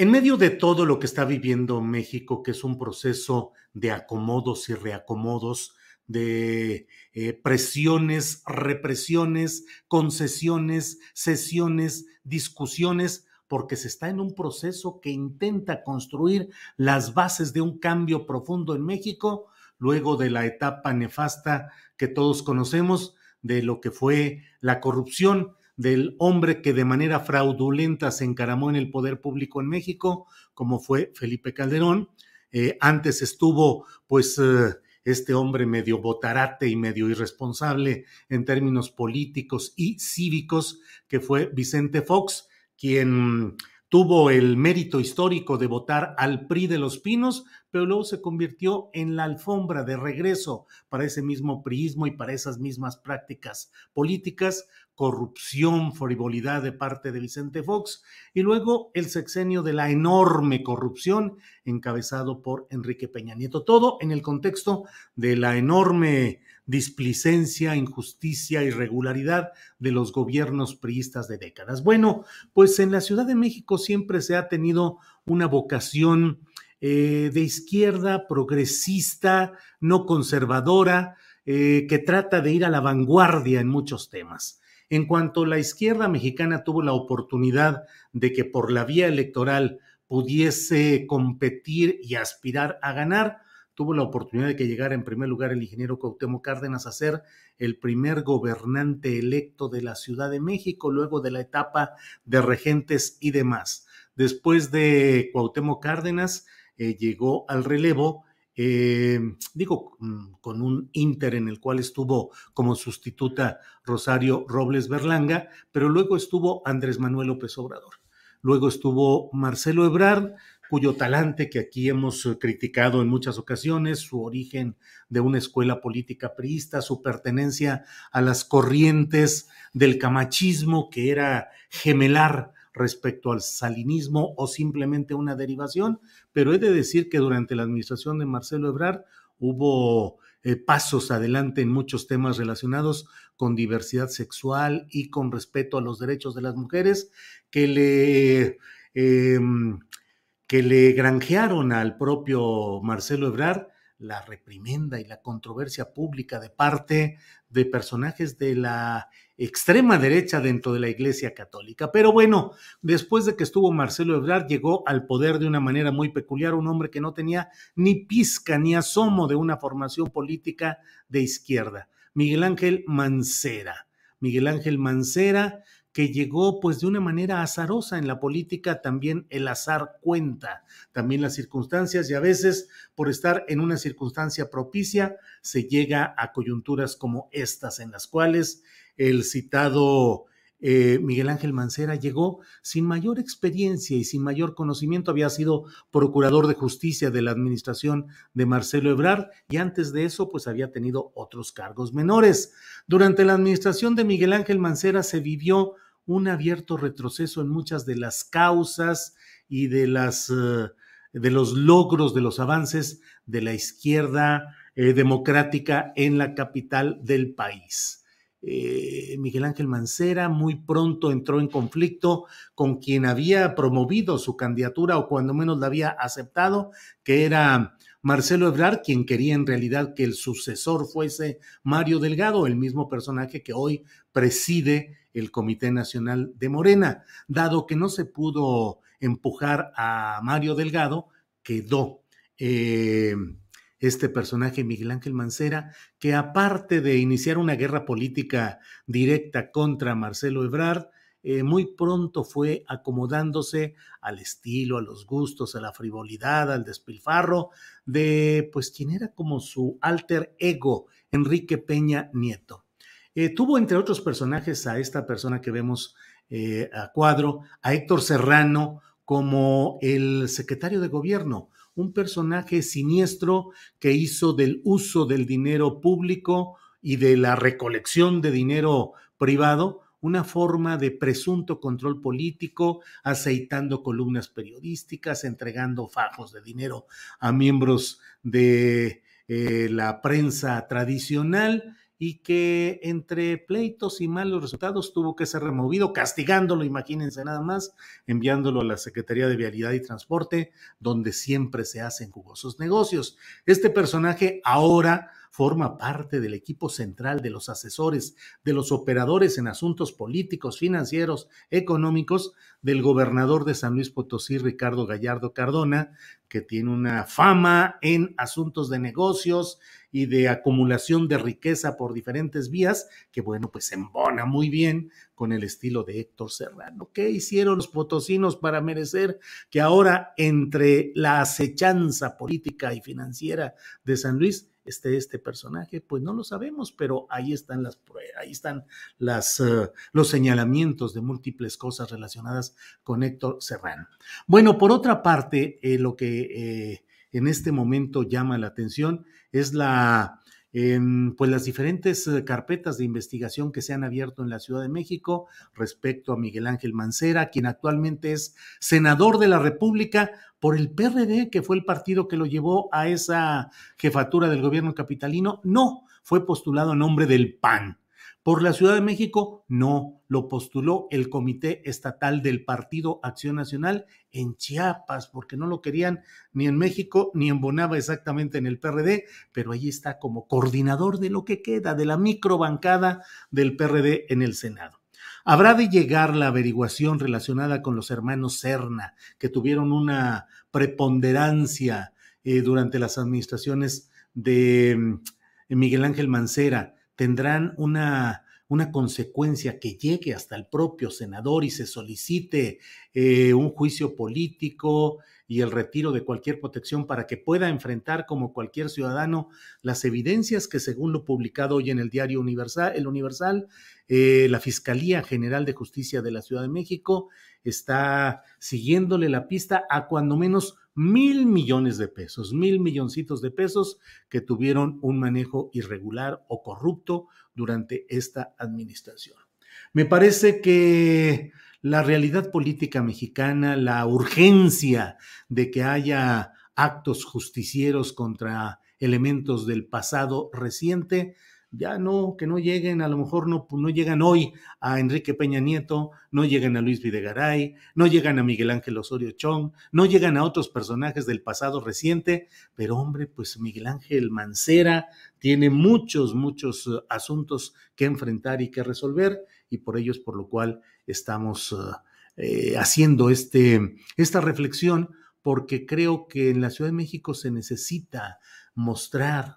En medio de todo lo que está viviendo México, que es un proceso de acomodos y reacomodos, de eh, presiones, represiones, concesiones, sesiones, discusiones, porque se está en un proceso que intenta construir las bases de un cambio profundo en México, luego de la etapa nefasta que todos conocemos de lo que fue la corrupción del hombre que de manera fraudulenta se encaramó en el poder público en México, como fue Felipe Calderón. Eh, antes estuvo, pues, eh, este hombre medio botarate y medio irresponsable en términos políticos y cívicos, que fue Vicente Fox, quien tuvo el mérito histórico de votar al PRI de los Pinos, pero luego se convirtió en la alfombra de regreso para ese mismo priismo y para esas mismas prácticas políticas, corrupción, frivolidad de parte de Vicente Fox, y luego el sexenio de la enorme corrupción encabezado por Enrique Peña Nieto. Todo en el contexto de la enorme displicencia, injusticia, irregularidad de los gobiernos priistas de décadas. Bueno, pues en la Ciudad de México siempre se ha tenido una vocación eh, de izquierda, progresista, no conservadora, eh, que trata de ir a la vanguardia en muchos temas. En cuanto la izquierda mexicana tuvo la oportunidad de que por la vía electoral pudiese competir y aspirar a ganar, tuvo la oportunidad de que llegara en primer lugar el ingeniero Cuauhtémoc Cárdenas a ser el primer gobernante electo de la Ciudad de México, luego de la etapa de regentes y demás. Después de Cuauhtémoc Cárdenas, eh, llegó al relevo eh, digo, mm, con un Inter en el cual estuvo como sustituta Rosario Robles Berlanga, pero luego estuvo Andrés Manuel López Obrador. Luego estuvo Marcelo Ebrard, cuyo talante que aquí hemos eh, criticado en muchas ocasiones, su origen de una escuela política priista, su pertenencia a las corrientes del camachismo, que era gemelar respecto al salinismo o simplemente una derivación, pero he de decir que durante la administración de Marcelo Ebrard hubo eh, pasos adelante en muchos temas relacionados con diversidad sexual y con respeto a los derechos de las mujeres que le, em, que le granjearon al propio Marcelo Ebrard la reprimenda y la controversia pública de parte de personajes de la extrema derecha dentro de la Iglesia Católica. Pero bueno, después de que estuvo Marcelo Ebrard, llegó al poder de una manera muy peculiar, un hombre que no tenía ni pizca ni asomo de una formación política de izquierda, Miguel Ángel Mancera. Miguel Ángel Mancera, que llegó pues de una manera azarosa en la política, también el azar cuenta, también las circunstancias y a veces por estar en una circunstancia propicia se llega a coyunturas como estas en las cuales el citado eh, Miguel Ángel Mancera llegó sin mayor experiencia y sin mayor conocimiento, había sido procurador de justicia de la administración de Marcelo Ebrard y antes de eso pues había tenido otros cargos menores. Durante la administración de Miguel Ángel Mancera se vivió un abierto retroceso en muchas de las causas y de las eh, de los logros, de los avances de la izquierda eh, democrática en la capital del país. eh, Miguel Ángel Mancera muy pronto entró en conflicto con quien había promovido su candidatura o cuando menos la había aceptado, que era Marcelo Ebrard, quien quería en realidad que el sucesor fuese Mario Delgado, el mismo personaje que hoy preside el Comité Nacional de Morena. Dado que no se pudo empujar a Mario Delgado, quedó. Eh, este personaje, Miguel Ángel Mancera, que aparte de iniciar una guerra política directa contra Marcelo Ebrard, eh, muy pronto fue acomodándose al estilo, a los gustos, a la frivolidad, al despilfarro de pues quien era como su alter ego, Enrique Peña Nieto. Eh, tuvo entre otros personajes a esta persona que vemos eh, a cuadro, a Héctor Serrano como el secretario de gobierno, un personaje siniestro que hizo del uso del dinero público y de la recolección de dinero privado una forma de presunto control político, aceitando columnas periodísticas, entregando fajos de dinero a miembros de eh, la prensa tradicional y que entre pleitos y malos resultados tuvo que ser removido, castigándolo, imagínense nada más, enviándolo a la Secretaría de Vialidad y Transporte, donde siempre se hacen jugosos negocios. Este personaje ahora forma parte del equipo central de los asesores, de los operadores en asuntos políticos, financieros, económicos del gobernador de San Luis Potosí, Ricardo Gallardo Cardona, que tiene una fama en asuntos de negocios y de acumulación de riqueza por diferentes vías, que bueno, pues embona muy bien con el estilo de Héctor Serrano. ¿Qué hicieron los potosinos para merecer que ahora entre la acechanza política y financiera de San Luis esté este personaje? Pues no lo sabemos, pero ahí están las ahí están las, uh, los señalamientos de múltiples cosas relacionadas con Héctor Serrano. Bueno, por otra parte, eh, lo que eh, en este momento llama la atención es la pues las diferentes eh, carpetas de investigación que se han abierto en la Ciudad de México respecto a Miguel Ángel Mancera, quien actualmente es senador de la República por el PRD, que fue el partido que lo llevó a esa jefatura del gobierno capitalino. No, fue postulado a nombre del PAN. Por la Ciudad de México, no, lo postuló el Comité Estatal del Partido Acción Nacional en Chiapas, porque no lo querían ni en México ni en Bonava exactamente en el PRD, pero ahí está como coordinador de lo que queda de la microbancada del PRD en el Senado. Habrá de llegar la averiguación relacionada con los hermanos Serna, que tuvieron una preponderancia eh, durante las administraciones de mm, Miguel Ángel Mancera tendrán una, una consecuencia que llegue hasta el propio senador y se solicite eh, un juicio político y el retiro de cualquier protección para que pueda enfrentar como cualquier ciudadano las evidencias que según lo publicado hoy en el diario Universal, el Universal, eh, la Fiscalía General de Justicia de la Ciudad de México está siguiéndole la pista a cuando menos mil millones de pesos, mil milloncitos de pesos que tuvieron un manejo irregular o corrupto durante esta administración. Me parece que la realidad política mexicana, la urgencia de que haya actos justicieros contra elementos del pasado reciente, ya no, que no lleguen, a lo mejor no, pues, no llegan hoy a Enrique Peña Nieto, no llegan a Luis Videgaray, no llegan a Miguel Ángel Osorio Chong, no llegan a otros personajes del pasado reciente, pero hombre, pues Miguel Ángel Mancera tiene muchos, muchos uh, asuntos que enfrentar y que resolver, y por ello es por lo cual estamos eh, haciendo este, esta reflexión, porque creo que en la Ciudad de México se necesita mostrar,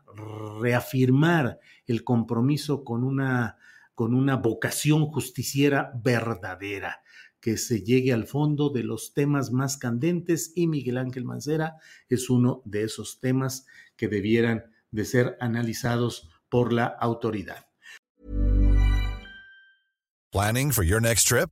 reafirmar el compromiso con una, con una vocación justiciera verdadera, que se llegue al fondo de los temas más candentes y Miguel Ángel Mancera es uno de esos temas que debieran de ser analizados por la autoridad. Planning for your next trip?